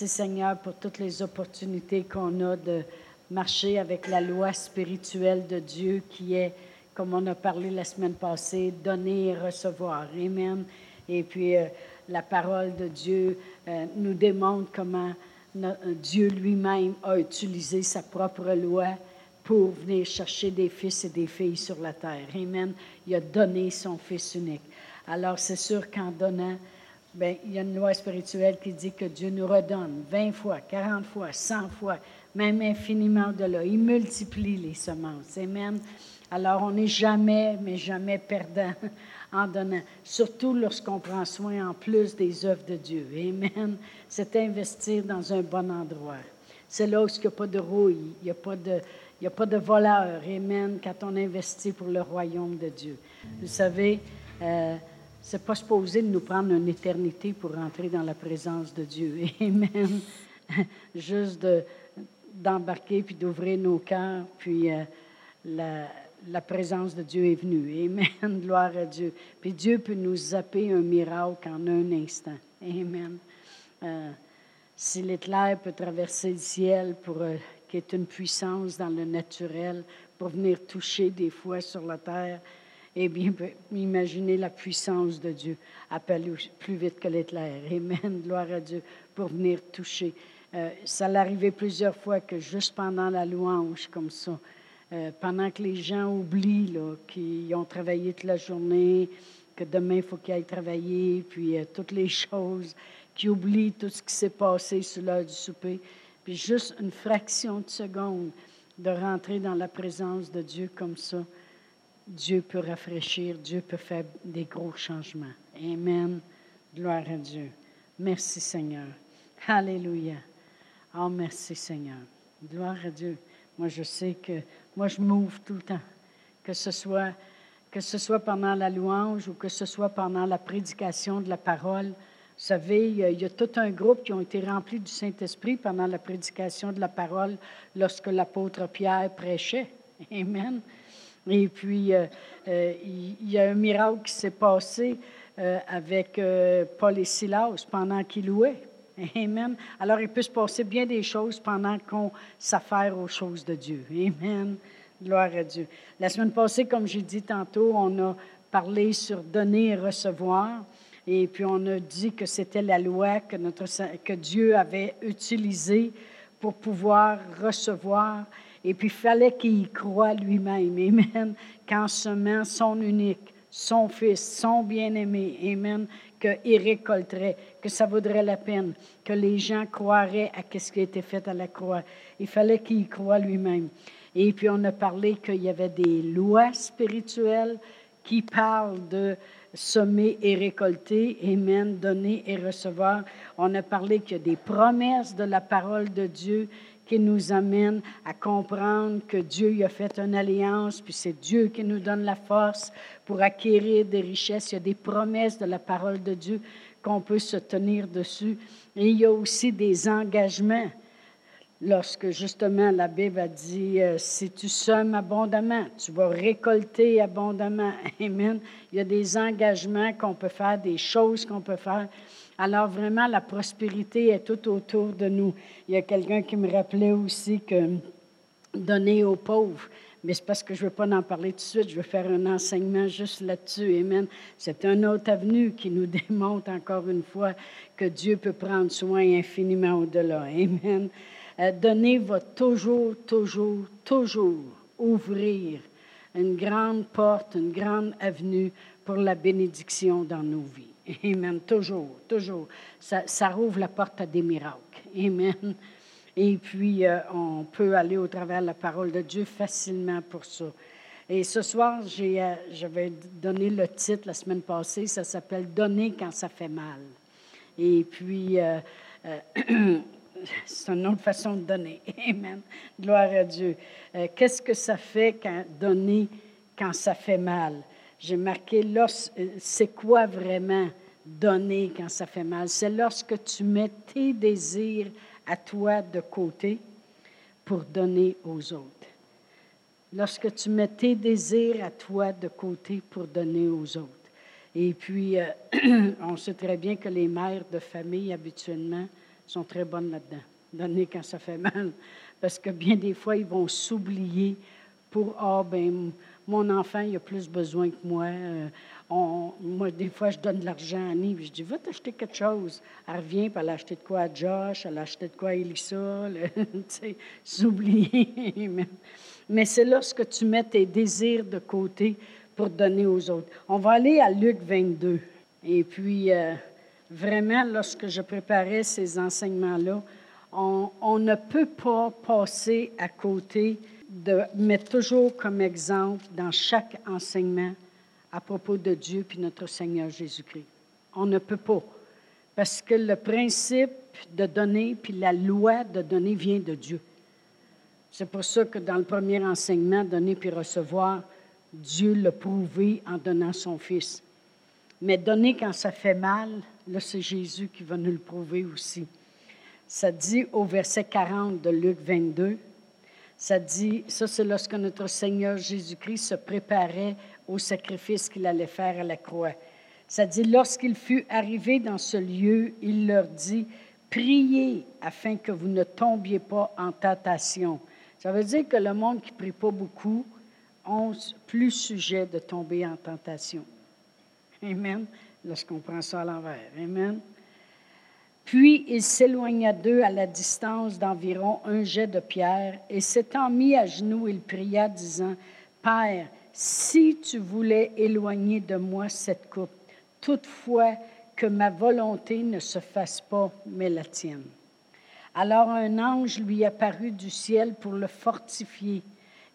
Merci Seigneur pour toutes les opportunités qu'on a de marcher avec la loi spirituelle de Dieu qui est, comme on a parlé la semaine passée, donner et recevoir. Amen. Et puis euh, la parole de Dieu euh, nous démontre comment Dieu lui-même a utilisé sa propre loi pour venir chercher des fils et des filles sur la terre. Amen. Il a donné son Fils unique. Alors, c'est sûr qu'en donnant, bien, il y a une loi spirituelle qui dit que Dieu nous redonne 20 fois, 40 fois, 100 fois, même infiniment de là. Il multiplie les semences. Amen. Alors, on n'est jamais, mais jamais perdant en donnant, surtout lorsqu'on prend soin en plus des œuvres de Dieu. Amen. C'est investir dans un bon endroit. C'est là où il n'y a pas de rouille, il n'y a pas de a voleur, Amen, quand on investit pour le royaume de Dieu. Vous savez, euh, c'est pas supposé de nous prendre une éternité pour entrer dans la présence de Dieu. Amen. Juste d'embarquer puis d'ouvrir nos cœurs, puis euh, la, la, présence de Dieu est venue. Amen. Gloire à Dieu. Puis Dieu peut nous zapper un miracle en un instant. Amen. Euh, si l'éclair peut traverser le ciel pour euh, qui est une puissance dans le naturel pour venir toucher des fois sur la terre. Eh bien, imaginez la puissance de Dieu, appelle plus vite que l'éclair. Amen, gloire à Dieu, pour venir toucher. Euh, ça l'arrivait plusieurs fois que juste pendant la louange, comme ça, euh, pendant que les gens oublient qu'ils ont travaillé toute la journée, que demain il faut qu'ils aillent travailler, puis euh, toutes les choses, qu'ils oublient tout ce qui s'est passé sur l'heure du souper, puis juste une fraction de seconde de rentrer dans la présence de Dieu comme ça, Dieu peut rafraîchir, Dieu peut faire des gros changements. Amen. Gloire à Dieu. Merci Seigneur. Alléluia. Oh, merci Seigneur. Gloire à Dieu. Moi, je sais que moi, je m'ouvre tout le temps. Que ce soit que ce soit pendant la louange ou que ce soit pendant la prédication de la parole, vous savez, il y, a, tout un groupe qui ont été remplis du Saint-Esprit pendant la prédication de la parole lorsque l'apôtre Pierre prêchait. Amen. Et puis, euh, euh, il y a un miracle qui s'est passé euh, avec Paul et Silas pendant qu'ils louaient. Amen. Alors, il peut se passer bien des choses pendant qu'on s'affaire aux choses de Dieu. Amen. Gloire à Dieu. La semaine passée, comme j'ai dit tantôt, on a parlé sur donner et recevoir. Et puis on a dit que c'était la loi que, que Dieu avait utilisée pour pouvoir recevoir. Et puis il fallait qu'il y croie lui-même. Amen. Qu'en semant son unique, son fils, son bien-aimé, Amen, qu'il récolterait, que ça vaudrait la peine, que les gens croiraient à ce qui a été fait à la croix. Il fallait qu'il y croie lui-même. Et puis on a parlé qu'il y avait des lois spirituelles qui parlent de semer et récolter, Amen, donner et recevoir. On a parlé qu'il y a des promesses de la parole de Dieu qui nous amènent à comprendre que Dieu a fait une alliance, puis c'est Dieu qui nous donne la force pour acquérir des richesses. Il y a des promesses de la parole de Dieu qu'on peut se tenir dessus. Et il y a aussi des engagements lorsque justement la Bible a dit, euh, si tu sommes abondamment, tu vas récolter abondamment. Amen. Il y a des engagements qu'on peut faire, des choses qu'on peut faire. Alors vraiment, la prospérité est tout autour de nous. Il y a quelqu'un qui me rappelait aussi que donner aux pauvres. Mais c'est parce que je ne veux pas en parler tout de suite. Je veux faire un enseignement juste là-dessus. Amen. C'est un autre avenue qui nous démontre encore une fois que Dieu peut prendre soin infiniment au-delà. Amen. Euh, donner va toujours, toujours, toujours ouvrir une grande porte, une grande avenue pour la bénédiction dans nos vies. Amen. Toujours, toujours. Ça, rouvre la porte à des miracles. Amen. Et puis, euh, on peut aller au travers de la parole de Dieu facilement pour ça. Et ce soir, j'ai, euh, j'avais donné le titre la semaine passée, ça s'appelle Donner quand ça fait mal. Et puis, c'est une autre façon de donner. Amen. Gloire à Dieu. Euh, qu'est-ce que ça fait quand donner quand ça fait mal? J'ai marqué, euh, c'est quoi vraiment donner quand ça fait mal? C'est lorsque tu mets tes désirs à toi de côté pour donner aux autres. Lorsque tu mets tes désirs à toi de côté pour donner aux autres. Et puis, euh, on sait très bien que les mères de famille, habituellement, sont très bonnes là-dedans. Donner quand ça fait mal. Parce que bien des fois, ils vont s'oublier pour Ah, ben, mon enfant, il a plus besoin que moi. Euh, moi, des fois, je donne de l'argent à Annie, puis je dis, va t'acheter quelque chose. Elle revient, puis elle a acheté de quoi à Josh, elle a acheté de quoi à Elissa. tu sais, s'oublier. Mais c'est lorsque tu mets tes désirs de côté pour donner aux autres. On va aller à Luc 22. Et puis, euh, vraiment, lorsque je préparais ces enseignements-là, on, ne peut pas passer à côté de mettre toujours comme exemple dans chaque enseignement à propos de Dieu puis notre Seigneur Jésus-Christ. On ne peut pas. Parce que le principe de donner puis la loi de donner vient de Dieu. C'est pour ça que dans le premier enseignement, donner puis recevoir, Dieu l'a prouvé en donnant son Fils. Mais donner quand ça fait mal, là, c'est Jésus qui va nous le prouver aussi. Ça dit au verset 40 de Luc 22, ça dit, ça c'est lorsque notre Seigneur Jésus-Christ se préparait au sacrifice qu'il allait faire à la croix. Ça dit, lorsqu'il fut arrivé dans ce lieu, il leur dit, priez afin que vous ne tombiez pas en tentation. Ça veut dire que le monde qui prie pas beaucoup ont plus sujet de tomber en tentation. Amen. Lorsqu'on prend ça à l'envers. Amen. Puis il s'éloigna d'eux à la distance d'environ un jet de pierre, et s'étant mis à genoux, il pria, disant, Père, si tu voulais éloigner de moi cette coupe, toutefois que ma volonté ne se fasse pas, mais la tienne. Alors un ange lui apparut du ciel pour le fortifier.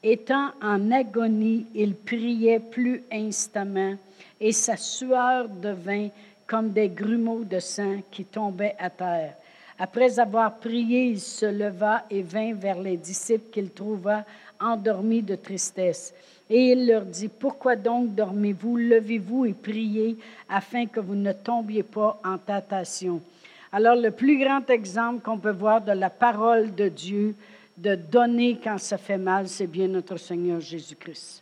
Étant en agonie, il priait plus instamment, et sa sueur devint comme des grumeaux de sang qui tombaient à terre. Après avoir prié, il se leva et vint vers les disciples qu'il trouva endormis de tristesse. Et il leur dit, Pourquoi donc dormez-vous Levez-vous et priez afin que vous ne tombiez pas en tentation. Alors le plus grand exemple qu'on peut voir de la parole de Dieu, de donner quand ça fait mal, c'est bien notre Seigneur Jésus-Christ.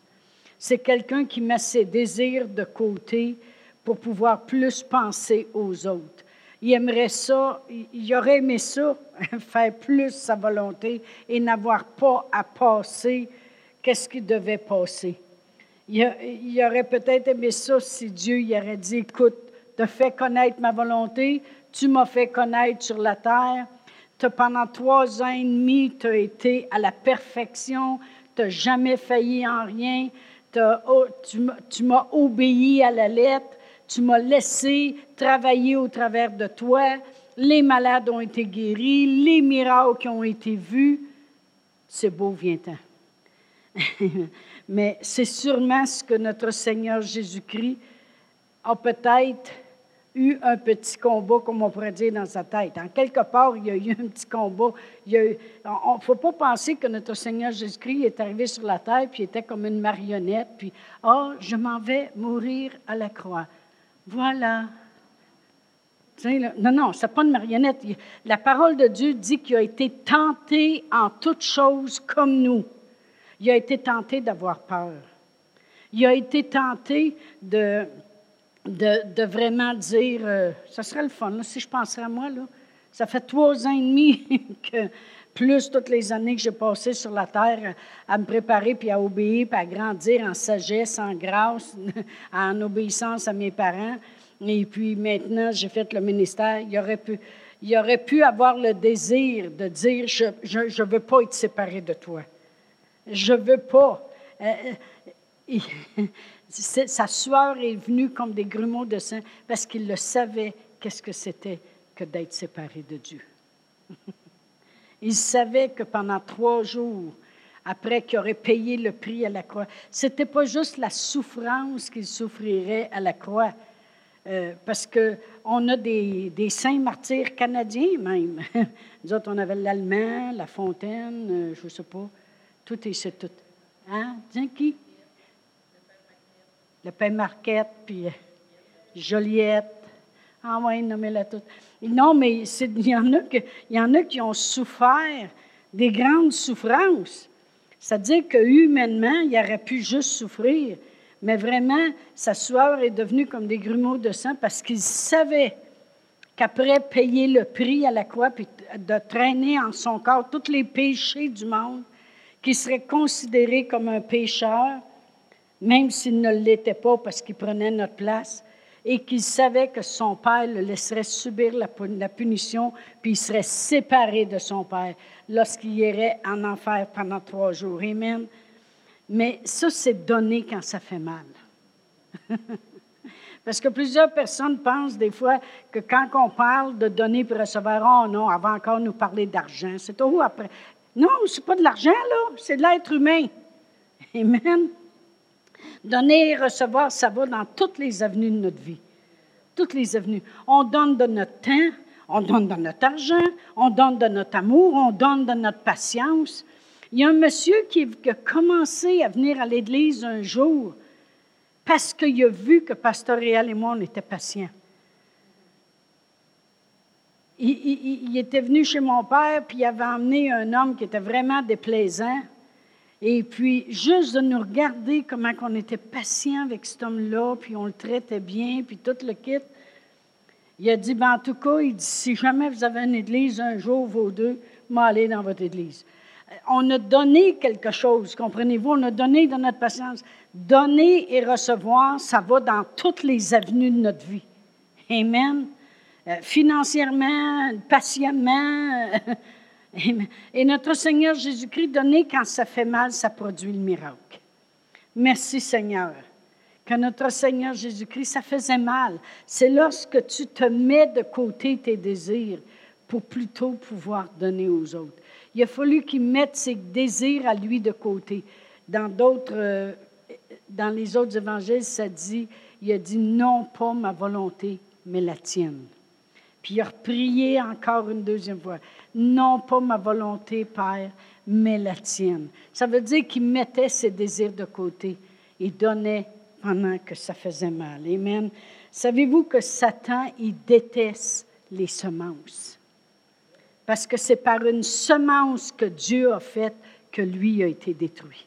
C'est quelqu'un qui met ses désirs de côté pour pouvoir plus penser aux autres. Il aimerait ça, il aurait aimé ça, faire plus sa volonté et n'avoir pas à passer qu'est-ce qui devait passer. Il, aurait peut-être aimé ça si Dieu il aurait dit, écoute, tu as fait connaître ma volonté, tu m'as fait connaître sur la terre, pendant trois ans et demi, tu as été à la perfection, tu n'as jamais failli en rien, tu m'as obéi à la lettre, tu m'as laissé travailler au travers de toi, les malades ont été guéris, les miracles ont été vus. C'est beau, viens-t'en. Mais c'est sûrement ce que notre Seigneur Jésus-Christ a peut-être eu un petit combat, comme on pourrait dire, dans sa tête. En quelque part, il y a eu un petit combat. Il ne faut pas penser que notre Seigneur Jésus-Christ est arrivé sur la terre, puis était comme une marionnette, puis « Ah, oh, je m'en vais mourir à la croix. Voilà. » Non, non, ce n'est pas une marionnette. La parole de Dieu dit qu'il a été tenté en toutes choses comme nous. Il a été tenté d'avoir peur. Il a été tenté de, vraiment dire, euh, ça serait le fun, si je pensais à moi, là. Ça fait trois ans et demi que, plus toutes les années que j'ai passées sur la terre à me préparer, puis à obéir, puis à grandir en sagesse, en grâce, en obéissance à mes parents. Et puis maintenant, j'ai fait le ministère. Il aurait pu, il aurait pu avoir le désir de dire, je ne veux pas être séparé de toi. Je ne veux pas. Euh, euh, sa sueur est venue comme des grumeaux de sang parce qu'il le savait qu'est-ce que c'était que d'être séparé de Dieu. Il savait que pendant trois jours, après qu'il aurait payé le prix à la croix, ce n'était pas juste la souffrance qu'il souffrirait à la croix, euh, parce qu'on a des, des, saints martyrs canadiens même. Nous autres, on avait l'Allemand, la Fontaine, je ne sais pas. Tout est c'est tout. Hein? Tiens, qui? Le Père Marquette, puis euh, Joliette. Ah oui, nommez-la toutes. Non, mais il y, en a y en a qui ont souffert des grandes souffrances. C'est-à-dire que humainement, il aurait pu juste souffrir, mais vraiment, sa sueur est devenue comme des grumeaux de sang parce qu'il savait, qu'après payer le prix à la croix, puis de traîner en son corps tous les péchés du monde, qui serait considéré comme un pécheur, même s'il ne l'était pas parce qu'il prenait notre place, et qu'il savait que son père le laisserait subir la, punition, puis il serait séparé de son père lorsqu'il irait en enfer pendant trois jours. Amen. Mais ça, c'est donné quand ça fait mal. Parce que plusieurs personnes pensent des fois que quand on parle de donner pour recevoir, oh non, avant encore nous parler d'argent. C'est tout après. Non, c'est pas de l'argent, là, c'est de l'être humain. Amen. Donner et recevoir, ça va dans toutes les avenues de notre vie. Toutes les avenues. On donne de notre temps, on donne de notre argent, on donne de notre amour, on donne de notre patience. Il y a un monsieur qui, a commencé à venir à l'église un jour parce qu'il a vu que Pasteur Réal et moi, on était patients. Il, était venu chez mon père, puis il avait emmené un homme qui était vraiment déplaisant. Et puis, juste de nous regarder comment on était patient avec cet homme-là, puis on le traitait bien, puis tout le kit. Il a dit, ben, en tout cas, il dit, si jamais vous avez une église un jour, vos deux, m'allez dans votre église. Euh, on a donné quelque chose, comprenez-vous? On a donné de notre patience. Donner et recevoir, ça va dans toutes les avenues de notre vie. Amen. Euh, financièrement, patiemment. Et notre Seigneur Jésus-Christ, donné quand ça fait mal, ça produit le miracle. Merci Seigneur. Que notre Seigneur Jésus-Christ, ça faisait mal. C'est lorsque tu te mets de côté tes désirs pour plutôt pouvoir donner aux autres. Il a fallu qu'il mette ses désirs à lui de côté. Dans d'autres, euh, dans les autres évangiles, ça dit, il a dit non pas ma volonté, mais la tienne. Puis il a prié encore une deuxième fois. Non pas ma volonté, Père, mais la tienne. Ça veut dire qu'il mettait ses désirs de côté et donnait pendant que ça faisait mal. Amen. Savez-vous que Satan, il déteste les semences? Parce que c'est par une semence que Dieu a faite que lui a été détruit.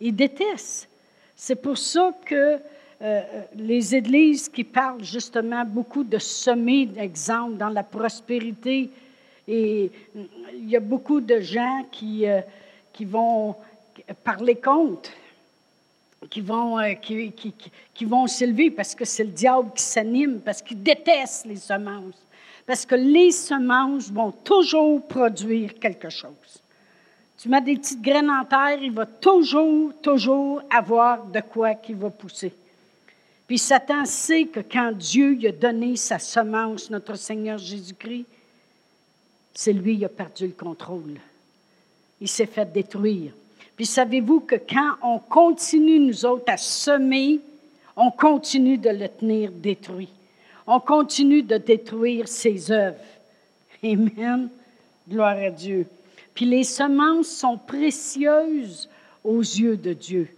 Il déteste. C'est pour ça que euh, les églises qui parlent justement beaucoup de semer d'exemples dans la prospérité, et il y a beaucoup de gens qui, euh, qui vont parler contre, qui vont, euh, qui, qui, qui, vont s'élever parce que c'est le diable qui s'anime, parce qu'il déteste les semences. Parce que les semences vont toujours produire quelque chose. Tu mets des petites graines en terre, il va toujours, toujours avoir de quoi qui va pousser. Puis Satan sait que quand Dieu lui a donné sa semence, notre Seigneur Jésus-Christ, c'est lui qui a perdu le contrôle. Il s'est fait détruire. Puis savez-vous que quand on continue, nous autres, à semer, on continue de le tenir détruit. On continue de détruire ses œuvres. Amen. Gloire à Dieu. Puis les semences sont précieuses aux yeux de Dieu.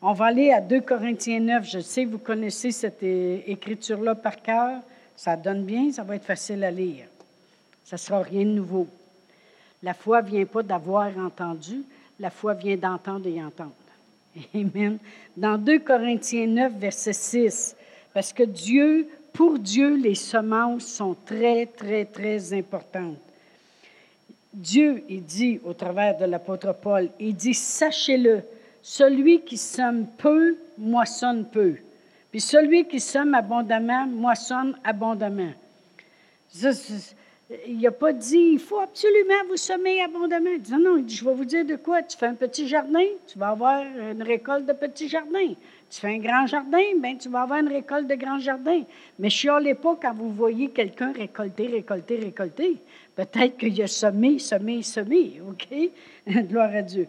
On va aller à 2 Corinthiens 9. Je sais, vous connaissez cette écriture-là par cœur. Ça donne bien, ça va être facile à lire. Ça ne sera rien de nouveau. La foi ne vient pas d'avoir entendu, la foi vient d'entendre et entendre. Amen. Dans 2 Corinthiens 9, verset 6, parce que Dieu, pour Dieu, les semences sont très, très, très importantes. Dieu, il dit au travers de l'apôtre Paul, il dit, sachez-le, celui qui sème peu, moissonne peu. Puis celui qui sème abondamment, moissonne abondamment. Il n'a pas dit, il faut absolument vous semer abondamment. Il dit, non, dit, je vais vous dire de quoi. Tu fais un petit jardin, tu vas avoir une récolte de petits jardins. Tu fais un grand jardin, bien, tu vas avoir une récolte de grand jardin. Mais chialez pas quand vous voyez quelqu'un récolter, récolter, récolter. Peut-être qu'il a semé, semé, semé, OK? Gloire à Dieu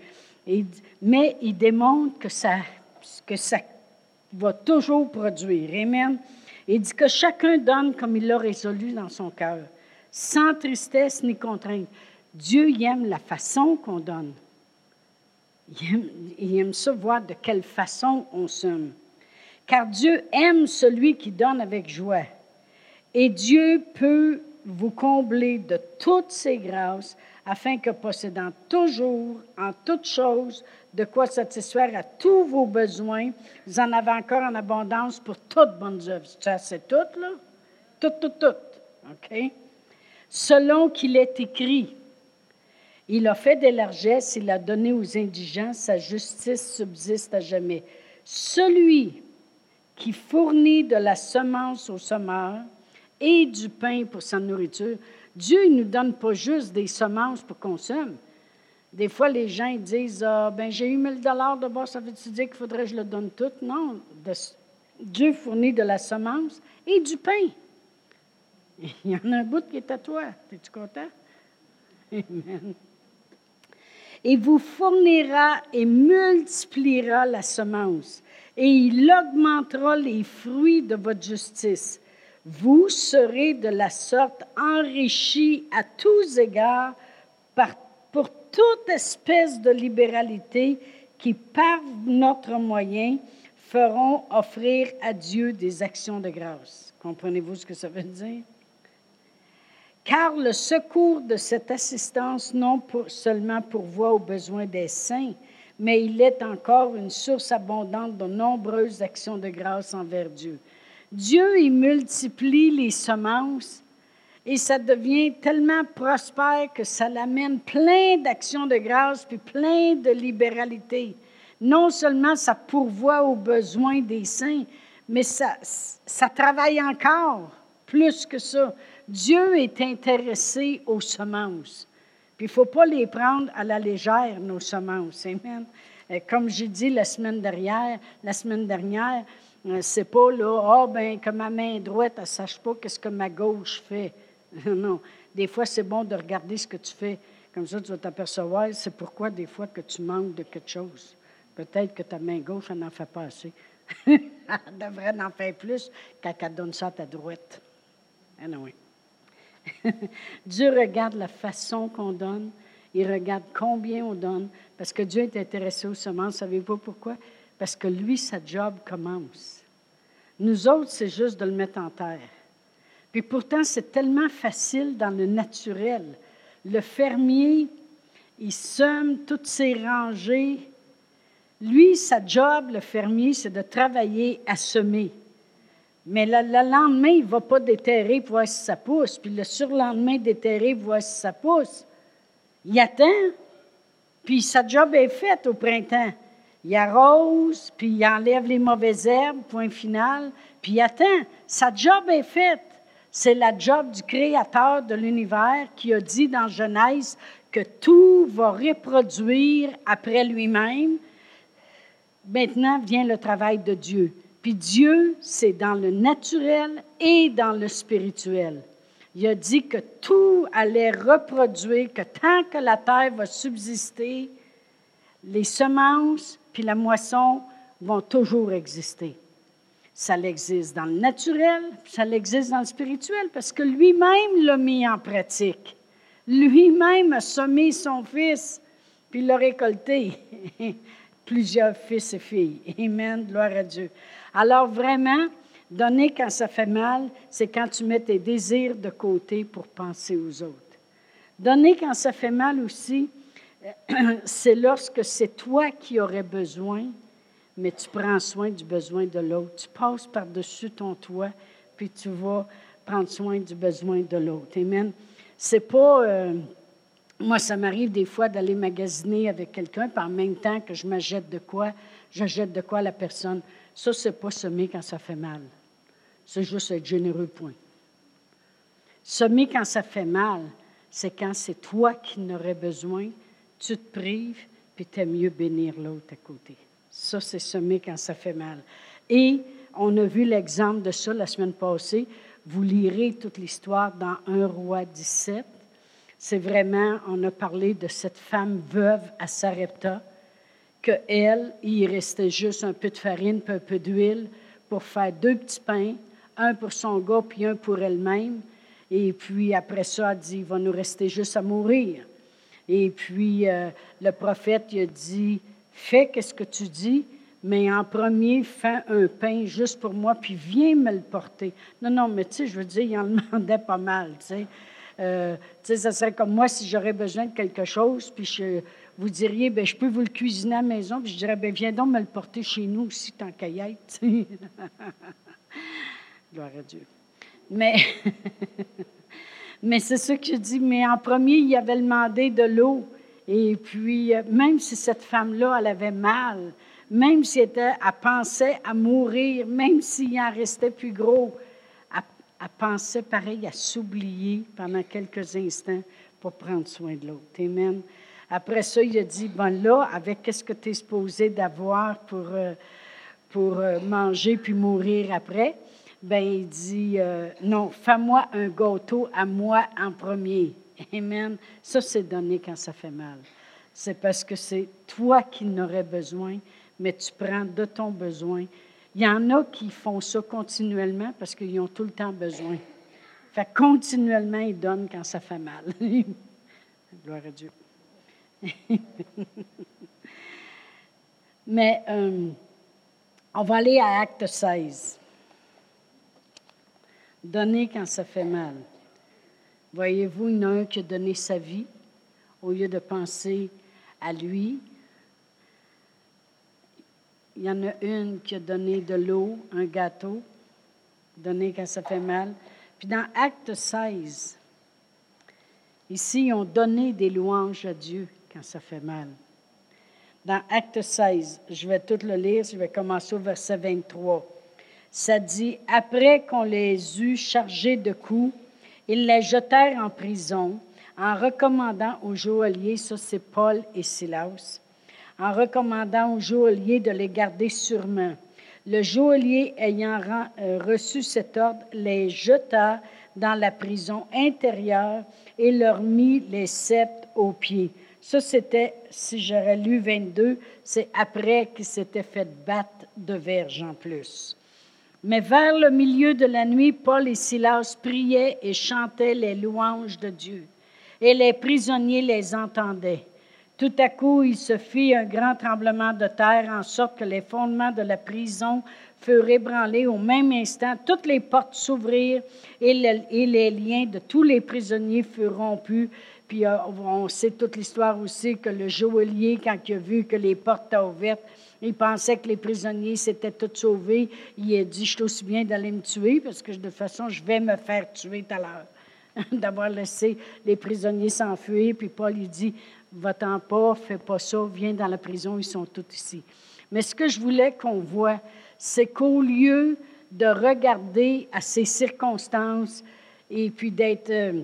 mais il démontre que ça, que ça va toujours produire. Amen. Il dit que chacun donne comme il l'a résolu dans son cœur, sans tristesse ni contrainte. Dieu aime la façon qu'on donne. Il aime, il aime ça voir de quelle façon on somme. Car Dieu aime celui qui donne avec joie. Et Dieu peut vous combler de toutes ses grâces afin que possédant toujours, en toutes choses, de quoi satisfaire à tous vos besoins, vous en avez encore en abondance pour toutes bonnes œuvres. Ça, c'est tout, là? Tout, tout, tout. OK? Selon qu'il est écrit, il a fait des largesses, il a donné aux indigents, sa justice subsiste à jamais. Celui qui fournit de la semence au semeur et du pain pour sa nourriture, Dieu ne nous donne pas juste des semences pour consommer. Des fois, les gens disent ah, ben j'ai eu 1000 dollars de bas, ça veut-tu dire qu'il faudrait que je le donne tout? Non, Dieu fournit de la semence et du pain. Il y en a un bout qui est à toi. Es-tu content? Amen. Et vous fournira et multipliera la semence, et il augmentera les fruits de votre justice. Vous serez de la sorte enrichis à tous égards par, pour toute espèce de libéralité qui, par notre moyen, feront offrir à Dieu des actions de grâce. Comprenez-vous ce que ça veut dire? Car le secours de cette assistance non seulement pourvoit aux besoins des saints, mais il est encore une source abondante de nombreuses actions de grâce envers Dieu. Dieu, il multiplie les semences et ça devient tellement prospère que ça l'amène plein d'actions de grâce puis plein de libéralité. Non seulement ça pourvoit aux besoins des saints, mais ça travaille encore plus que ça. Dieu est intéressé aux semences. Puis il ne faut pas les prendre à la légère, nos semences. Amen. Euh, comme j'ai dit la semaine dernière, la semaine dernière, euh, c'est pas là, ah ben que ma main droite, elle ne sache pas qu'est-ce que ma gauche fait. non. Des fois, c'est bon de regarder ce que tu fais. Comme ça, tu vas t'apercevoir, c'est pourquoi des fois que tu manques de quelque chose. Peut-être que ta main gauche, elle n'en fait pas assez. elle devrait en faire plus elle donne ça à ta droite. Anyway. Dieu regarde la façon qu'on donne, il regarde combien on donne, parce que Dieu est intéressé aux semences. Savez-vous pourquoi? Parce que lui, sa job commence. Nous autres, c'est juste de le mettre en terre. Puis pourtant, c'est tellement facile dans le naturel. Le fermier, il sème toutes ses rangées. Lui, sa job, le fermier, c'est de travailler à semer. Mais le, lendemain, il ne va pas déterrer pour voir si ça pousse. Puis le surlendemain, déterrer pour voir si ça pousse. Il attend. Puis sa job est faite au printemps. Il arrose, puis il enlève les mauvaises herbes, point final. Puis il attend. Sa job est faite. C'est la job du Créateur de l'univers qui a dit dans Genèse que tout va reproduire après lui-même. Maintenant vient le travail de Dieu. Puis Dieu, c'est dans le naturel et dans le spirituel. Il a dit que tout allait reproduire, que tant que la terre va subsister, les semences puis la moisson vont toujours exister. Ça existe dans le naturel, ça existe dans le spirituel, parce que lui-même l'a mis en pratique. Lui-même a semé son fils, puis l'a récolté. Plusieurs fils et filles. Amen, gloire à Dieu. Alors vraiment, donner quand ça fait mal, c'est quand tu mets tes désirs de côté pour penser aux autres. Donner quand ça fait mal aussi, c'est lorsque c'est toi qui aurais besoin, mais tu prends soin du besoin de l'autre. Tu passes par-dessus ton toit, puis tu vas prendre soin du besoin de l'autre. Amen. C'est pas. Euh, moi, ça m'arrive des fois d'aller magasiner avec quelqu'un, puis en même temps que je m'achète de quoi, je jette de quoi la personne. Ça, c'est pas semer quand ça fait mal. C'est juste être généreux, point. Semer quand ça fait mal, c'est quand c'est toi qui n'aurais besoin, tu te prives, puis tu mieux bénir l'autre à côté. Ça, c'est semer quand ça fait mal. Et on a vu l'exemple de ça la semaine passée. Vous lirez toute l'histoire dans 1 roi 17. C'est vraiment, on a parlé de cette femme veuve à Sarepta qu'elle, il restait juste un peu de farine puis un peu d'huile pour faire deux petits pains, un pour son gars puis un pour elle-même. Et puis après ça, elle dit, il va nous rester juste à mourir. Et puis euh, le prophète il a dit, fais ce que tu dis, mais en premier, fais un pain juste pour moi, puis viens me le porter. Non, non, mais tu sais, je veux dire, il en demandait pas mal, tu sais. Euh, tu sais, ça serait comme moi si j'aurais besoin de quelque chose, puis je, vous diriez, ben, je peux vous le cuisiner à la maison, puis je dirais, ben, viens donc me le porter chez nous aussi, tant qu'à. Gloire à Dieu. Mais, Mais c'est ce que je dis. Mais en premier, il avait demandé de l'eau. Et puis, euh, même si cette femme-là, elle avait mal, même si elle pensait à mourir, même s'il en restait plus gros, elle pensait pareil à s'oublier pendant quelques instants pour prendre soin de l'autre. Amen. Après ça, il a dit, bon là, avec qu'est-ce que tu es supposé d'avoir pour, euh, pour euh, manger puis mourir après? Ben il dit, euh, non, fais-moi un gâteau à moi en premier. Amen. Ça, c'est donné quand ça fait mal. C'est parce que c'est toi qui n'aurais besoin, mais tu prends de ton besoin. Il y en a qui font ça continuellement parce qu'ils ont tout le temps besoin. Fait continuellement, ils donnent quand ça fait mal. Gloire à Dieu. Mais euh, on va aller à Acte 16. Donner quand ça fait mal. Voyez-vous, il y en a un qui a donné sa vie au lieu de penser à lui. Il y en a une qui a donné de l'eau, un gâteau, donné quand ça fait mal. Puis dans Acte 16, ici, ils ont donné des louanges à Dieu quand ça fait mal. Dans Acte 16, je vais tout le lire, je vais commencer au verset 23. Ça dit, après qu'on les eut chargés de coups, ils les jetèrent en prison en recommandant aux joailliers, ça c'est Paul et Silas, en recommandant aux joailliers de les garder sûrement. Le joaillier ayant euh, reçu cet ordre les jeta dans la prison intérieure et leur mit les sceptres aux pieds. Ça, c'était, si j'aurais lu 22, c'est après qu'il s'était fait battre de verge en plus. Mais vers le milieu de la nuit, Paul et Silas priaient et chantaient les louanges de Dieu. Et les prisonniers les entendaient. Tout à coup, il se fit un grand tremblement de terre, en sorte que les fondements de la prison furent ébranlés au même instant. Toutes les portes s'ouvrirent et, les liens de tous les prisonniers furent rompus. Puis euh, on sait toute l'histoire aussi que le joaillier, quand il a vu que les portes étaient ouvertes, il pensait que les prisonniers s'étaient tous sauvés. Il a dit, je suis aussi bien d'aller me tuer parce que de toute façon, je vais me faire tuer tout à l'heure. D'avoir laissé les prisonniers s'enfuir. Puis Paul, il dit, va-t'en pas, fais pas ça, viens dans la prison, ils sont tous ici. Mais ce que je voulais qu'on voit, c'est qu'au lieu de regarder à ces circonstances et puis d'être... Euh,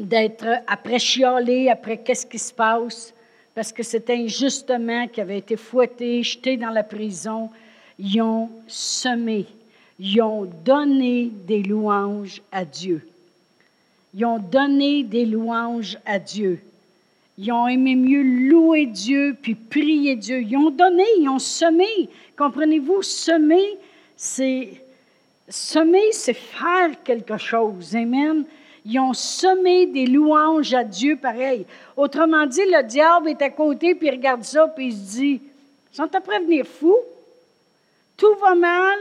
d'être après chialé, après qu'est-ce qui se passe, parce que c'est injustement qui avait été fouetté, jeté dans la prison. Ils ont semé, ils ont donné des louanges à Dieu. Ils ont donné des louanges à Dieu. Ils ont aimé mieux louer Dieu puis prier Dieu. Ils ont donné, ils ont semé. Comprenez-vous, semer, c'est semer, c'est faire quelque chose. Amen. Ils ont semé des louanges à Dieu pareil. Autrement dit, le diable est à côté, puis il regarde ça, puis il se dit, ils sont à prévenir fou. Tout va mal.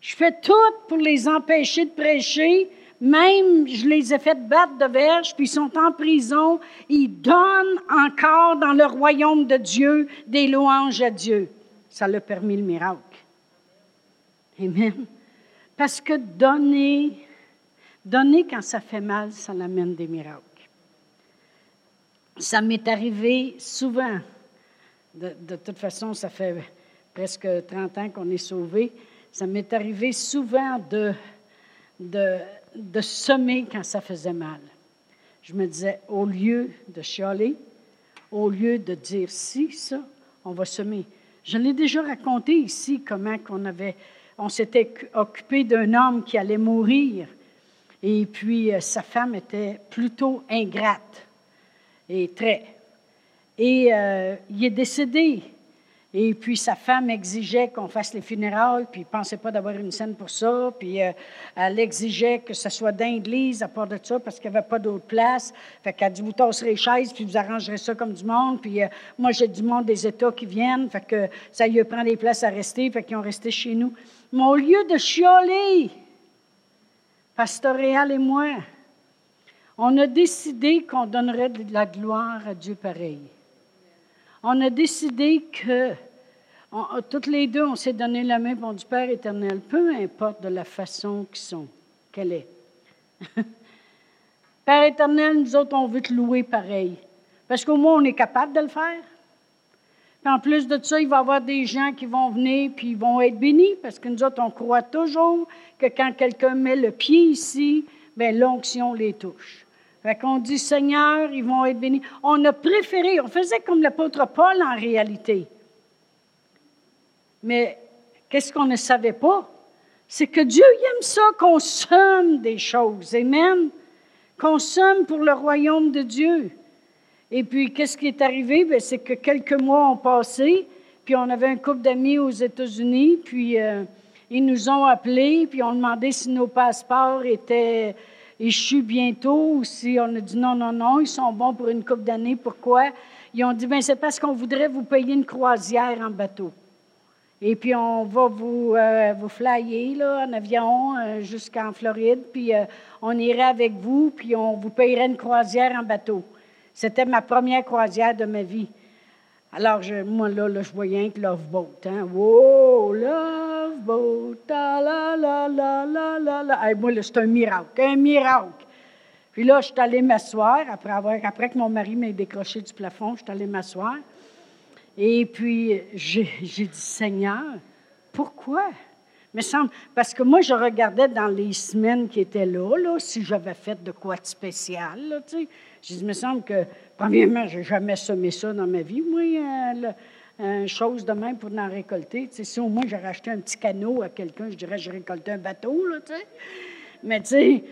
Je fais tout pour les empêcher de prêcher. Même, je les ai fait battre de verge, puis ils sont en prison. Ils donnent encore dans le royaume de Dieu des louanges à Dieu. Ça l'a permis le miracle. Amen. Parce que donner Donner quand ça fait mal, ça amène des miracles. Ça m'est arrivé souvent. De, toute façon, ça fait presque 30 ans qu'on est sauvé. Ça m'est arrivé souvent de, de semer quand ça faisait mal. Je me disais, au lieu de chialer, au lieu de dire si, ça, on va semer. Je l'ai déjà raconté ici comment on s'était occupé d'un homme qui allait mourir et puis, euh, sa femme était plutôt ingrate, et très. Et euh, il est décédé. Et puis, sa femme exigeait qu'on fasse les funérailles, puis il ne pensait pas d'avoir une scène pour ça. Puis, euh, elle exigeait que ce soit dans l'église à part de ça, parce qu'il n'y avait pas d'autre place. Fait qu'elle dit, vous tasserez les chaises, puis vous arrangerez ça comme du monde. Puis, moi, j'ai du monde des États qui viennent. Fait que ça lui prend des places à rester. Fait qu'ils ont resté chez nous. Mais au lieu de chialer, Pastoréal et moi, on a décidé qu'on donnerait de la gloire à Dieu pareil. On a décidé que, toutes les deux, on s'est donné la main pour du Père éternel, peu importe de la façon qu'ils sont, qu'elle est. Père éternel, nous autres, on veut te louer pareil. Parce qu'au moins, on est capable de le faire. Puis en plus de ça, il va y avoir des gens qui vont venir puis ils vont être bénis parce que nous autres, on croit toujours que quand quelqu'un met le pied ici, bien, l'onction les touche. Fait qu'on dit, Seigneur, ils vont être bénis. On a préféré, on faisait comme l'apôtre Paul en réalité. Mais qu'est-ce qu'on ne savait pas? C'est que Dieu aime ça qu'on somme des choses. Amen. Qu'on somme pour le royaume de Dieu. Et puis, qu'est-ce qui est arrivé? Ben, c'est que quelques mois ont passé, puis on avait un couple d'amis aux États-Unis, puis euh, ils nous ont appelés, puis ont demandé si nos passeports étaient échus bientôt, ou si on a dit non, non, non, ils sont bons pour une couple d'années. Pourquoi? Ils ont dit, bien, c'est parce qu'on voudrait vous payer une croisière en bateau. Et puis, on va vous, euh, vous flyer là, en avion euh, jusqu'en Floride, puis on irait avec vous, puis on vous payerait une croisière en bateau. C'était ma première croisière de ma vie. Alors, je, moi, là, là, je voyais un que Love Boat. Hein? Wow, Love Boat, la, la, la, la, la, la. moi, là, c'est un miracle, un miracle. Puis là, je suis allée m'asseoir, après, avoir, après que mon mari m'ait décroché du plafond, je suis allée m'asseoir. Et puis, j'ai, j'ai dit, Seigneur, pourquoi? Semble, parce que moi, je regardais dans les semaines qui étaient là, là si j'avais fait de quoi de spécial, là, tu sais. Dis, il me semble que, premièrement, je n'ai jamais semé ça dans ma vie, moi, euh, une chose de même pour en récolter. Tu sais, si au moins j'aurais acheté un petit canot à quelqu'un, je dirais, j'ai récolté un bateau, là, tu sais. Mais tu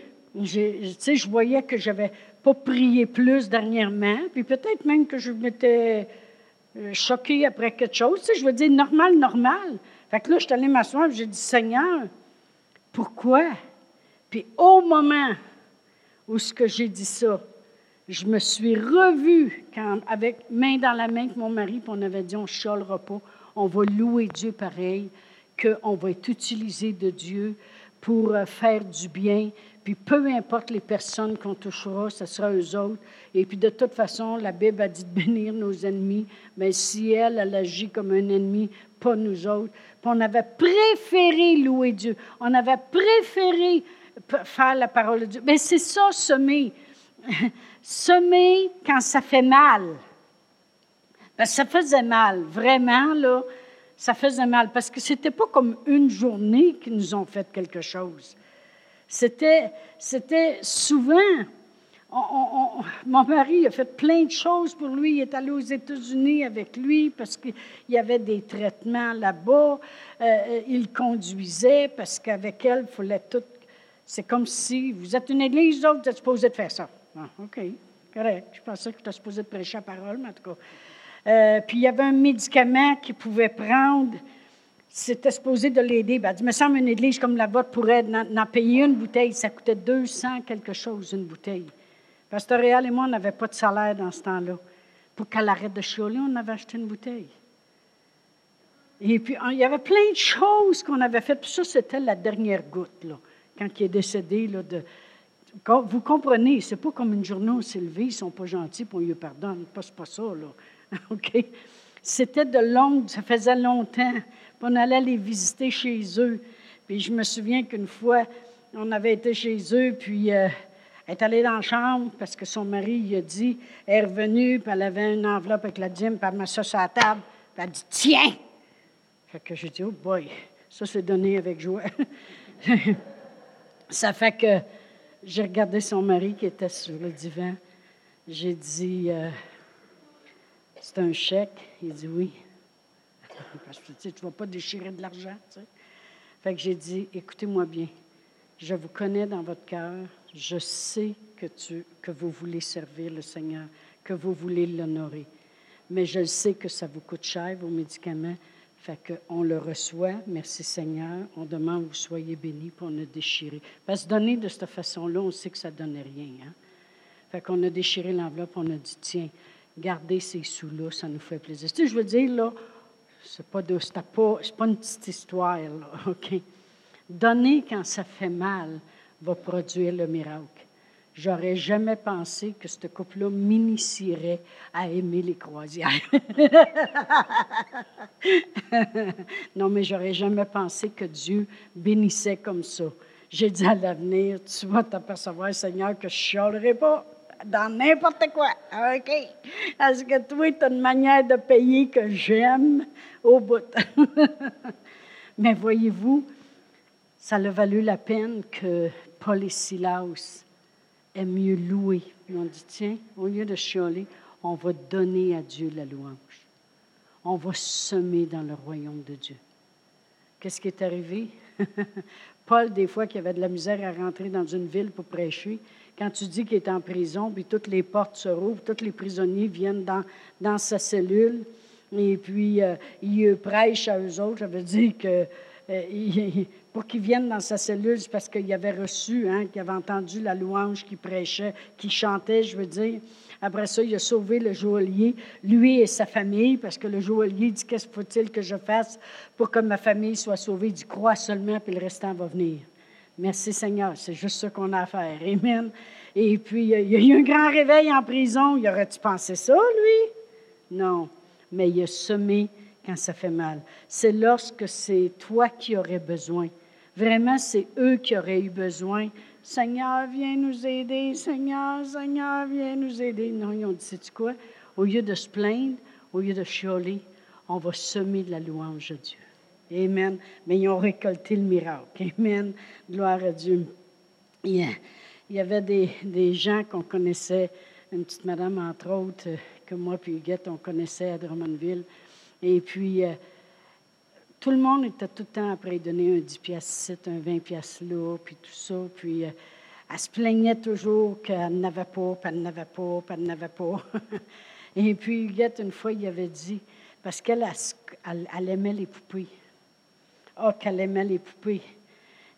sais, je voyais que j'avais pas prié plus dernièrement, puis peut-être même que je m'étais euh, choquée après quelque chose. Tu sais, je veux dire, normal, normal. Fait que là, je suis allée m'asseoir, j'ai dit, Seigneur, pourquoi? Puis au moment où ce que j'ai dit ça, je me suis revue avec main dans la main avec mon mari, puis on avait dit on chialera pas, on va louer Dieu pareil, qu'on va être utilisé de Dieu pour euh, faire du bien, puis peu importe les personnes qu'on touchera, ce sera eux autres. Et puis de toute façon, la Bible a dit de bénir nos ennemis, mais si elle, elle agit comme un ennemi, pas nous autres. Puis on avait préféré louer Dieu, on avait préféré faire la parole de Dieu. Mais c'est ça, semer. semer quand ça fait mal. Parce que ça faisait mal, vraiment, là, ça faisait mal. Parce que c'était pas comme une journée qu'ils nous ont fait quelque chose. C'était, c'était souvent. mon mari a fait plein de choses pour lui. Il est allé aux États-Unis avec lui parce qu'il y avait des traitements là-bas. Euh, il conduisait parce qu'avec elle, il fallait tout. C'est comme si vous êtes une église, vous êtes supposé de faire ça. Ah, OK, correct. Je pensais que tu étais supposé prêcher la parole, mais en tout cas. Euh, puis il y avait un médicament qu'il pouvait prendre. C'était supposé de l'aider. Ben, il me semble une église comme la vôtre pourrait en payer une bouteille. Ça coûtait 200 quelque chose, une bouteille. Pasteur Réal et moi, on n'avait pas de salaire dans ce temps-là. Pour qu'elle arrête de chialer, on avait acheté une bouteille. Et puis, il y avait plein de choses qu'on avait faites. Puis ça, c'était la dernière goutte, là, quand il est décédé là, vous comprenez, c'est pas comme une journée où on s'est levé, ils sont pas gentils, pour on lui pardonne. Pas, pas ça, là. OK? C'était de long, ça faisait longtemps. On allait les visiter chez eux. Puis je me souviens qu'une fois, on avait été chez eux, puis euh, elle est allée dans la chambre parce que son mari il a dit, elle est revenue, puis elle avait une enveloppe avec la dîme, puis elle m'a ça sur la table, puis elle a dit Tiens! Fait que j'ai dit Oh boy, ça c'est donné avec joie. ça fait que j'ai regardé son mari qui était sur le divan. J'ai dit, euh, c'est un chèque? Il dit oui. Parce que tu ne vas pas déchirer de l'argent. Fait que j'ai dit, écoutez-moi bien. Je vous connais dans votre cœur. Je sais que, tu, que vous voulez servir le Seigneur, que vous voulez l'honorer. Mais je sais que ça vous coûte cher, vos médicaments. Fait qu'on le reçoit, merci Seigneur, on demande que vous soyez bénis, puis on a déchiré. Parce que donner de cette façon-là, on sait que ça ne donne rien. Hein? Fait qu'on a déchiré l'enveloppe, on a dit, tiens, gardez ces sous-là, ça nous fait plaisir. Tu sais, je veux dire, là, c'est pas, de, pas, une petite histoire, OK? Donner quand ça fait mal va produire le miracle. J'aurais jamais pensé que ce couple-là m'initierait à aimer les croisières. non, mais j'aurais jamais pensé que Dieu bénissait comme ça. J'ai dit à l'avenir, tu vas t'apercevoir, Seigneur, que je chialerai pas dans n'importe quoi. OK? Parce que toi, tu as une manière de payer que j'aime au bout. Mais voyez-vous, ça a valu la peine que Paul et Silas aient mieux loué. Ils ont dit, tiens, au lieu de chialer, on va donner à Dieu la louange. On va semer dans le royaume de Dieu. Qu'est-ce qui est arrivé? Paul, des fois, qui avait de la misère à rentrer dans une ville pour prêcher, quand tu dis qu'il est en prison, puis toutes les portes se rouvrent, tous les prisonniers viennent dans, sa cellule, et puis euh, il prêche à eux autres, ça veut dire que euh, pour qu'ils viennent dans sa cellule, c'est parce qu'il avait reçu, hein, qu'il avait entendu la louange qu'il prêchait, qu'il chantait, je veux dire. Après ça, il a sauvé le joaillier, lui et sa famille, parce que le joaillier dit Qu'est-ce faut-il que je fasse pour que ma famille soit sauvée? Il dit Crois seulement, puis le restant va venir. Merci Seigneur, c'est juste ce qu'on a à faire. Amen. Et puis, il y a eu un grand réveil en prison. Il aurait-tu pensé ça, lui? Non. Mais il a semé quand ça fait mal. C'est lorsque c'est toi qui aurais besoin. Vraiment, c'est eux qui auraient eu besoin Seigneur, viens nous aider, Seigneur, Seigneur, viens nous aider. Non, ils ont dit, sais-tu quoi? Au lieu de se plaindre, au lieu de chialer, on va semer de la louange à Dieu. Amen. Mais ils ont récolté le miracle. Amen. Gloire à Dieu. Il y avait des, gens qu'on connaissait, une petite madame, entre autres, que moi puis Huguette, on connaissait à Drummondville. Et puis, euh, tout le monde était tout le temps après donner un 10 piastres ici, un 20 piastres là, puis tout ça. Puis euh, elle se plaignait toujours qu'elle n'avait pas, puis elle n'avait pas, puis elle n'avait pas. Et puis Huguette, une fois, il avait dit, parce qu'elle elle, aimait les poupées. Oh, qu'elle aimait les poupées.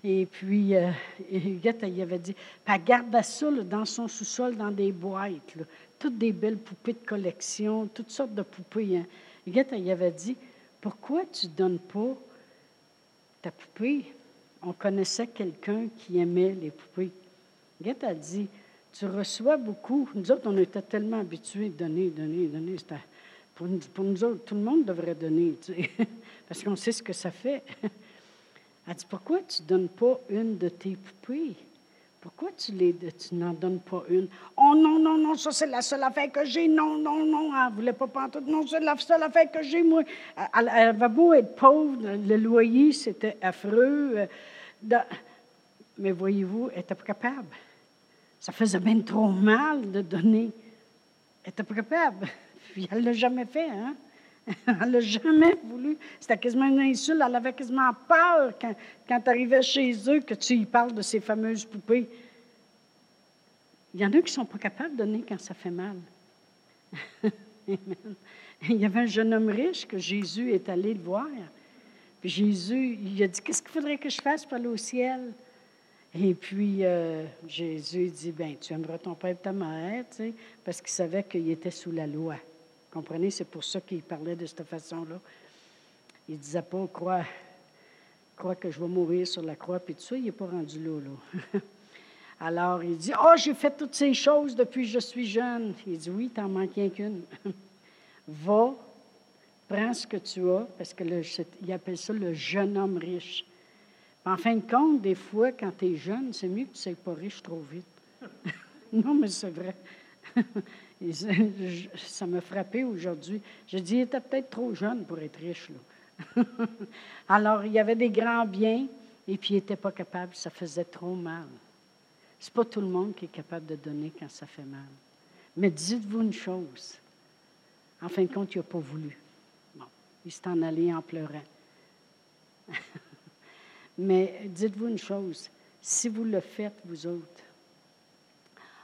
Et puis, euh, Huguette, avait dit, elle gardait ça dans son sous-sol, dans des boîtes, toutes des belles poupées de collection, toutes sortes de poupées. Hein. Huguette, avait dit, pourquoi tu ne donnes pas ta poupée? On connaissait quelqu'un qui aimait les poupées. Guette a dit, tu reçois beaucoup. Nous autres, on était tellement habitués de donner, donner, donner. Pour, nous autres, tout le monde devrait donner, parce qu'on sait ce que ça fait. Elle dit, pourquoi tu ne donnes pas une de tes poupées? Pourquoi tu, tu n'en donnes pas une? Oh non, non, non, ça c'est la seule affaire que j'ai. Non, non, non, elle ne voulait pas pantoute. Non, c'est la seule affaire que j'ai, moi. Elle, elle, va beau être pauvre, le loyer, c'était affreux. Mais voyez-vous, elle n'était pas capable. Ça faisait bien trop mal de donner. Elle n'était pas capable. Puis elle ne l'a jamais fait, hein? Elle n'a jamais voulu. C'était quasiment une insulte. Elle avait quasiment peur quand, quand tu arrivais chez eux que tu y parles de ces fameuses poupées. Il y en a qui ne sont pas capables de donner quand ça fait mal. il y avait un jeune homme riche que Jésus est allé le voir. Puis Jésus, il a dit Qu'est-ce qu'il faudrait que je fasse pour aller au ciel? Et puis euh, Jésus dit ben, Tu aimeras ton père et ta mère, tu sais, parce qu'il savait qu'il était sous la loi. Comprenez? C'est pour ça qu'il parlait de cette façon-là. Il ne disait pas, crois, que je vais mourir sur la croix, puis tout ça, il n'est pas rendu là. là. Alors, il dit, oh, j'ai fait toutes ces choses depuis que je suis jeune. Il dit, oui, t'en manques qu'une. Va, prends ce que tu as, parce que il appelle ça le jeune homme riche. En fin de compte, des fois, quand tu es jeune, c'est mieux que tu ne sois pas riche trop vite. non, mais c'est vrai. ça m'a frappé aujourd'hui. Je dis, il était peut-être trop jeune pour être riche. Là. Alors, il y avait des grands biens, et puis il n'était pas capable, ça faisait trop mal. Ce n'est pas tout le monde qui est capable de donner quand ça fait mal. Mais dites-vous une chose. En fin de compte, il n'a pas voulu. Bon, il s'est en allé en pleurant. Mais dites-vous une chose. Si vous le faites, vous autres,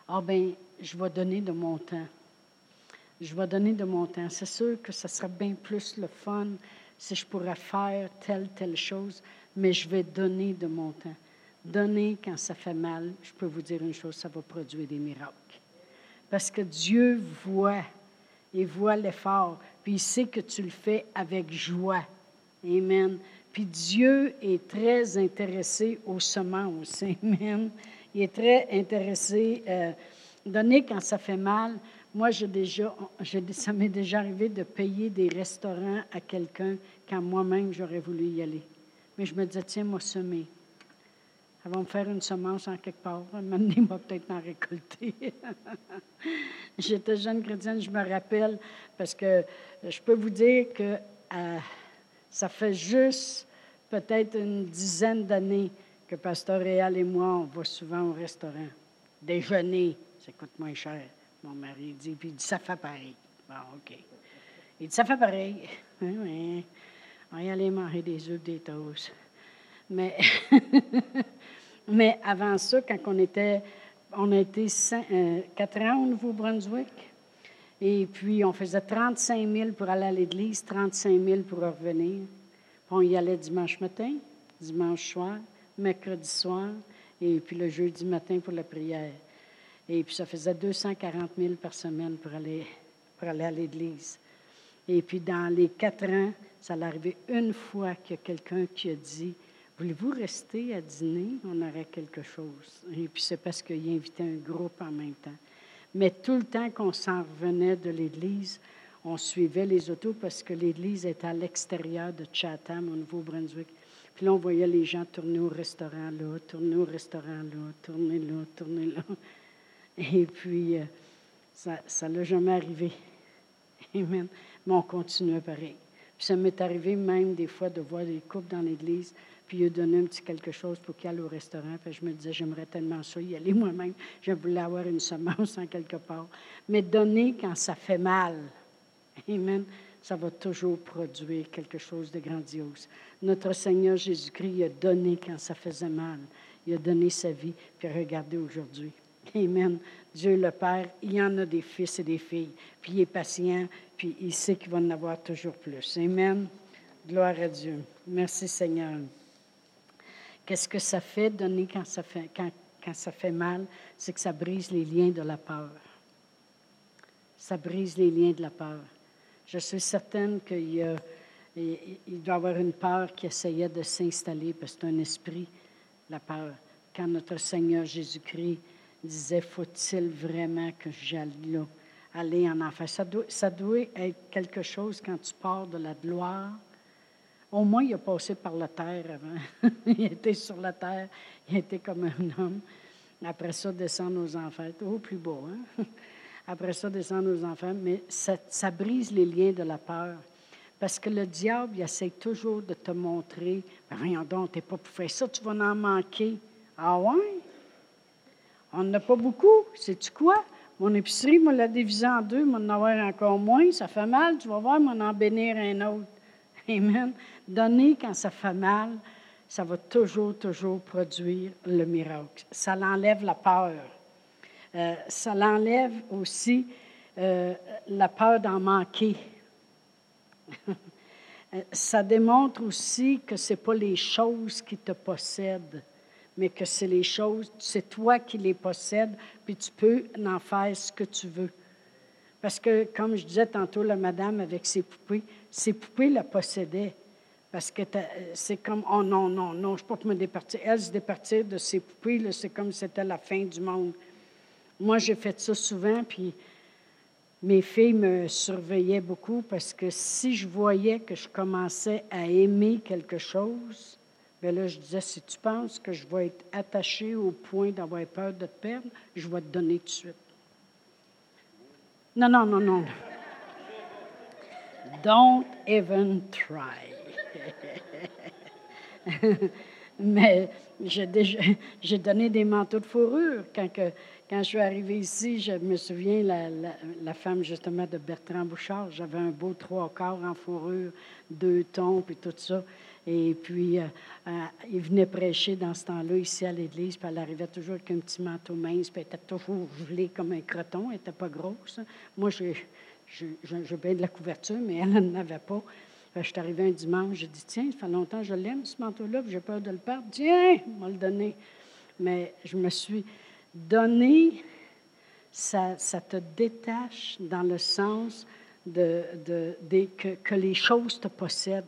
ah bien, je vais donner de mon temps. Je vais donner de mon temps. C'est sûr que ce sera bien plus le fun si je pourrais faire telle, telle chose, mais je vais donner de mon temps. Donner quand ça fait mal, je peux vous dire une chose, ça va produire des miracles. Parce que Dieu voit, il voit l'effort, puis il sait que tu le fais avec joie. Amen. Puis Dieu est très intéressé aux semences. Amen. Il est très intéressé. Euh, donner quand ça fait mal. Moi, déjà, ça m'est déjà arrivé de payer des restaurants à quelqu'un quand moi-même j'aurais voulu y aller. Mais je me disais, tiens, moi, semer. Elle va me faire une semence en quelque part. Il va peut-être en récolter. J'étais jeune chrétienne, je me rappelle, parce que je peux vous dire que euh, ça fait juste peut-être une dizaine d'années que Pasteur Réal et moi, on va souvent au restaurant. Déjeuner, ça coûte moins cher. Mon mari dit, puis il dit, ça fait pareil. Bon, OK. Il dit, ça fait pareil. Oui, oui. On y aller manger des œufs, des toasts. Mais, mais avant ça, quand on était, on a été euh, quatre ans au Nouveau-Brunswick, et puis on faisait 35 000 pour aller à l'église, 35 000 pour revenir. on y allait dimanche matin, dimanche soir, mercredi soir, et puis le jeudi matin pour la prière. Et puis ça faisait 240 000 par semaine pour aller, pour aller à l'église. Et puis dans les quatre ans, ça l'est arrivé une fois qu'il y a quelqu'un qui a dit Voulez-vous rester à dîner? On aurait quelque chose. Et puis c'est parce qu'il invitait un groupe en même temps. Mais tout le temps qu'on s'en revenait de l'église, on suivait les autos parce que l'église était à l'extérieur de Chatham, au Nouveau-Brunswick. Puis là, on voyait les gens tourner au restaurant là, tourner au restaurant là, tourner là, tourner là. Et puis, euh, ça ne l'a jamais arrivé. Amen. Mais on continuait pareil. Puis ça m'est arrivé même des fois de voir des couples dans l'église, puis il donner un petit quelque chose pour qu'ils aillent au restaurant. Puis je me disais, j'aimerais tellement ça y aller moi-même. Je voulais avoir une semence en quelque part. Mais donner quand ça fait mal. Amen ça va toujours produire quelque chose de grandiose. Notre Seigneur Jésus-Christ a donné quand ça faisait mal. Il a donné sa vie, puis regardez aujourd'hui. Amen. Dieu le Père, il y en a des fils et des filles, puis il est patient, puis il sait qu'il va en avoir toujours plus. Amen. Gloire à Dieu. Merci Seigneur. Qu'est-ce que ça fait donner quand ça fait, mal? C'est que ça brise les liens de la peur. Ça brise les liens de la peur. Je suis certaine qu'il y a, il doit y avoir une peur qui essayait de s'installer, parce que c'est un esprit, la peur. Quand notre Seigneur Jésus-Christ disait, faut-il vraiment que j'aille là, aller en enfer? Ça doit, être quelque chose quand tu pars de la gloire. Au moins, il a passé par la terre avant. il était sur la terre, il était comme un homme. Après ça, descendre aux enfers. Au plus beau, hein? Après ça, descendre aux enfants. Mais ça, brise les liens de la peur. Parce que le diable, il essaie toujours de te montrer ben Voyons donc, tu pas pour faire ça, tu vas en manquer. Ah ouais? On n'a pas beaucoup. Sais-tu quoi? Mon épicerie, moi, l'a divisé en deux, m'en avoir encore moins. Ça fait mal, tu vas voir, m'en en bénir un autre. Amen. Donner quand ça fait mal, ça va toujours, toujours produire le miracle. Ça l'enlève la peur. Euh, ça l'enlève aussi euh, la peur d'en manquer. ça démontre aussi que ce n'est pas les choses qui te possèdent, mais que c'est les choses, c'est toi qui les possèdes, puis tu peux en faire ce que tu veux. Parce que, comme je disais tantôt, la madame avec ses poupées, ses poupées la possédaient. Parce que c'est comme, oh non, non, non, je ne peux pas me départir. Elle se départir de ses poupées, c'est comme si c'était la fin du monde. Moi, j'ai fait ça souvent, puis mes filles me surveillaient beaucoup parce que si je voyais que je commençais à aimer quelque chose, bien là, je disais, si tu penses que je vais être attachée au point d'avoir peur de te perdre, je vais te donner tout de suite. Non, non, non, non. Don't even try. Mais j'ai donné des manteaux de fourrure quand que, quand je suis arrivée ici, je me souviens, la, la, femme justement de Bertrand Bouchard, j'avais un beau trois quarts en fourrure, deux tons, puis tout ça. Et puis, euh, euh, il venait prêcher dans ce temps-là ici à l'église, puis elle arrivait toujours avec un petit manteau mince, puis elle était toujours gelée comme un croton, elle n'était pas grosse. Moi, j'ai bien de la couverture, mais elle n'en avait pas. je suis arrivée un dimanche, j'ai dit, tiens, ça fait longtemps que je l'aime, ce manteau-là, puis j'ai peur de le perdre. Tiens, on va le donner. Mais je me suis Donner, ça, te détache dans le sens de, que, les choses te possèdent.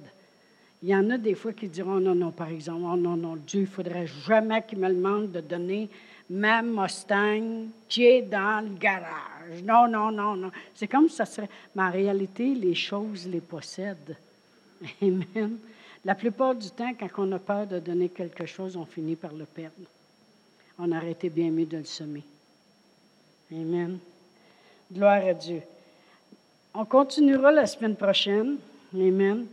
Il y en a des fois qui diront non, non, par exemple, oh non, non, Dieu, il faudrait jamais qu'il me demande de donner ma Mustang qui est dans le garage. Non, non, non, non. C'est comme ça serait. Mais en réalité, les choses les possèdent. Amen. La plupart du temps, quand on a peur de donner quelque chose, on finit par le perdre. On aurait été bien mieux de le semer. Amen. Gloire à Dieu. On continuera la semaine prochaine. Amen.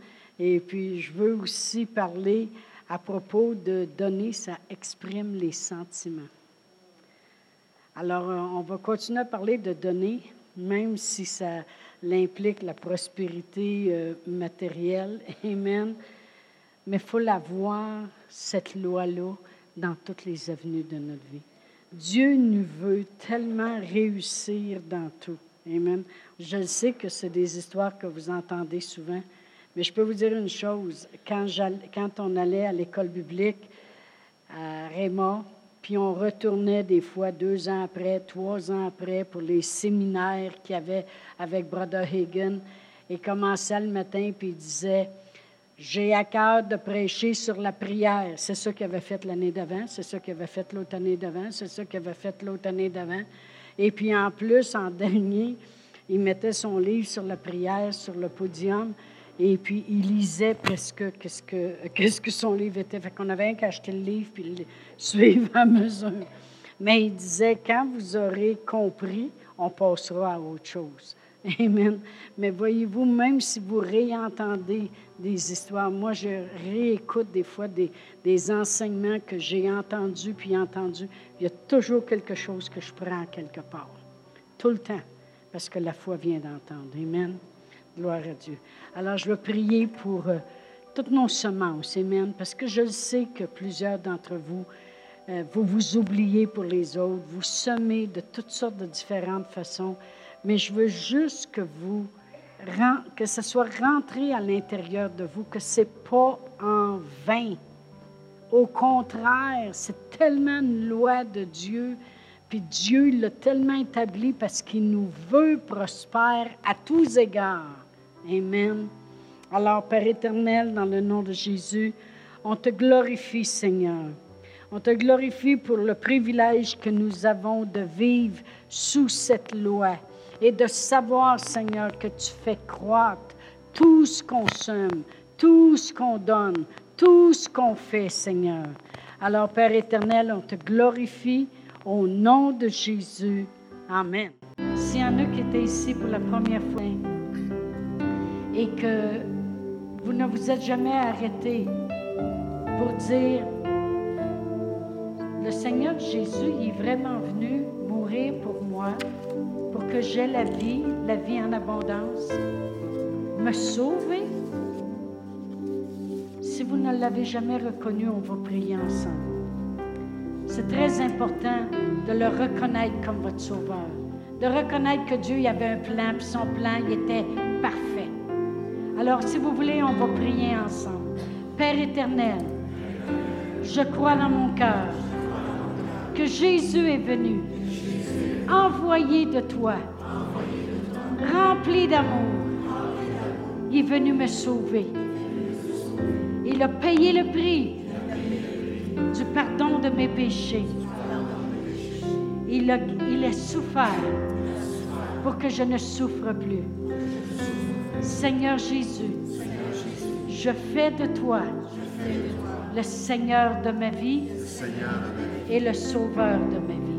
Et puis, je veux aussi parler à propos de donner, ça exprime les sentiments. Alors, euh, on va continuer à parler de donner, même si ça implique la prospérité euh, matérielle. Amen. Mais il faut la voir, cette loi-là, dans toutes les avenues de notre vie. Dieu nous veut tellement réussir dans tout. Amen. Je sais que c'est des histoires que vous entendez souvent, mais je peux vous dire une chose. Quand, on allait à l'école biblique à Raymond, puis on retournait des fois deux ans après, trois ans après pour les séminaires qu'il y avait avec Brother Hagen. Et commençait le matin, puis il disait J'ai à cœur de prêcher sur la prière. C'est ça qu'il avait fait l'année d'avant, c'est ça qu'il avait fait l'autre année d'avant, c'est ça qu'il avait fait l'autre année d'avant. Et puis en plus, en dernier, il mettait son livre sur la prière sur le podium. Et puis, il lisait presque qu'est-ce que, qu'est-ce que son livre était. Fait qu'on avait qu'à acheter le livre puis le suivre à mesure. Mais il disait, quand vous aurez compris, on passera à autre chose. Amen. Mais voyez-vous, même si vous réentendez des histoires, moi, je réécoute des fois des, des enseignements que j'ai entendus puis entendus. Il y a toujours quelque chose que je prends quelque part. Tout le temps. Parce que la foi vient d'entendre. Amen. Gloire à Dieu. Alors, je veux prier pour euh, toutes nos semences, Amen, parce que je sais que plusieurs d'entre vous, euh, vous vous oubliez pour les autres, vous semez de toutes sortes de différentes façons, mais je veux juste que vous, que ce soit rentré à l'intérieur de vous, que ce n'est pas en vain. Au contraire, c'est tellement une loi de Dieu puis Dieu l'a tellement établi parce qu'il nous veut prospère à tous égards. Amen. Alors, Père éternel, dans le nom de Jésus, on te glorifie, Seigneur. On te glorifie pour le privilège que nous avons de vivre sous cette loi et de savoir, Seigneur, que tu fais croître tout ce qu'on sème, tout ce qu'on donne, tout ce qu'on fait, Seigneur. Alors, Père éternel, on te glorifie au nom de Jésus. Amen. S'il y en a qui étaient ici pour la première fois et que vous ne vous êtes jamais arrêté pour dire, le Seigneur Jésus est vraiment venu mourir pour moi, pour que j'aie la vie, la vie en abondance, me sauver? Si vous ne l'avez jamais reconnu, on va prier ensemble. C'est très important de le reconnaître comme votre sauveur, de reconnaître que Dieu y avait un plan, puis son plan il était parfait. Alors, si vous voulez, on va prier ensemble. Père éternel, je crois dans mon cœur que Jésus est venu, envoyé de toi, rempli d'amour. Il est venu me sauver. Il a payé le prix du pardon de mes péchés. Il a, il souffert pour que je ne souffre plus. Seigneur Jésus, je fais de toi le Seigneur de ma vie et le Sauveur de ma vie.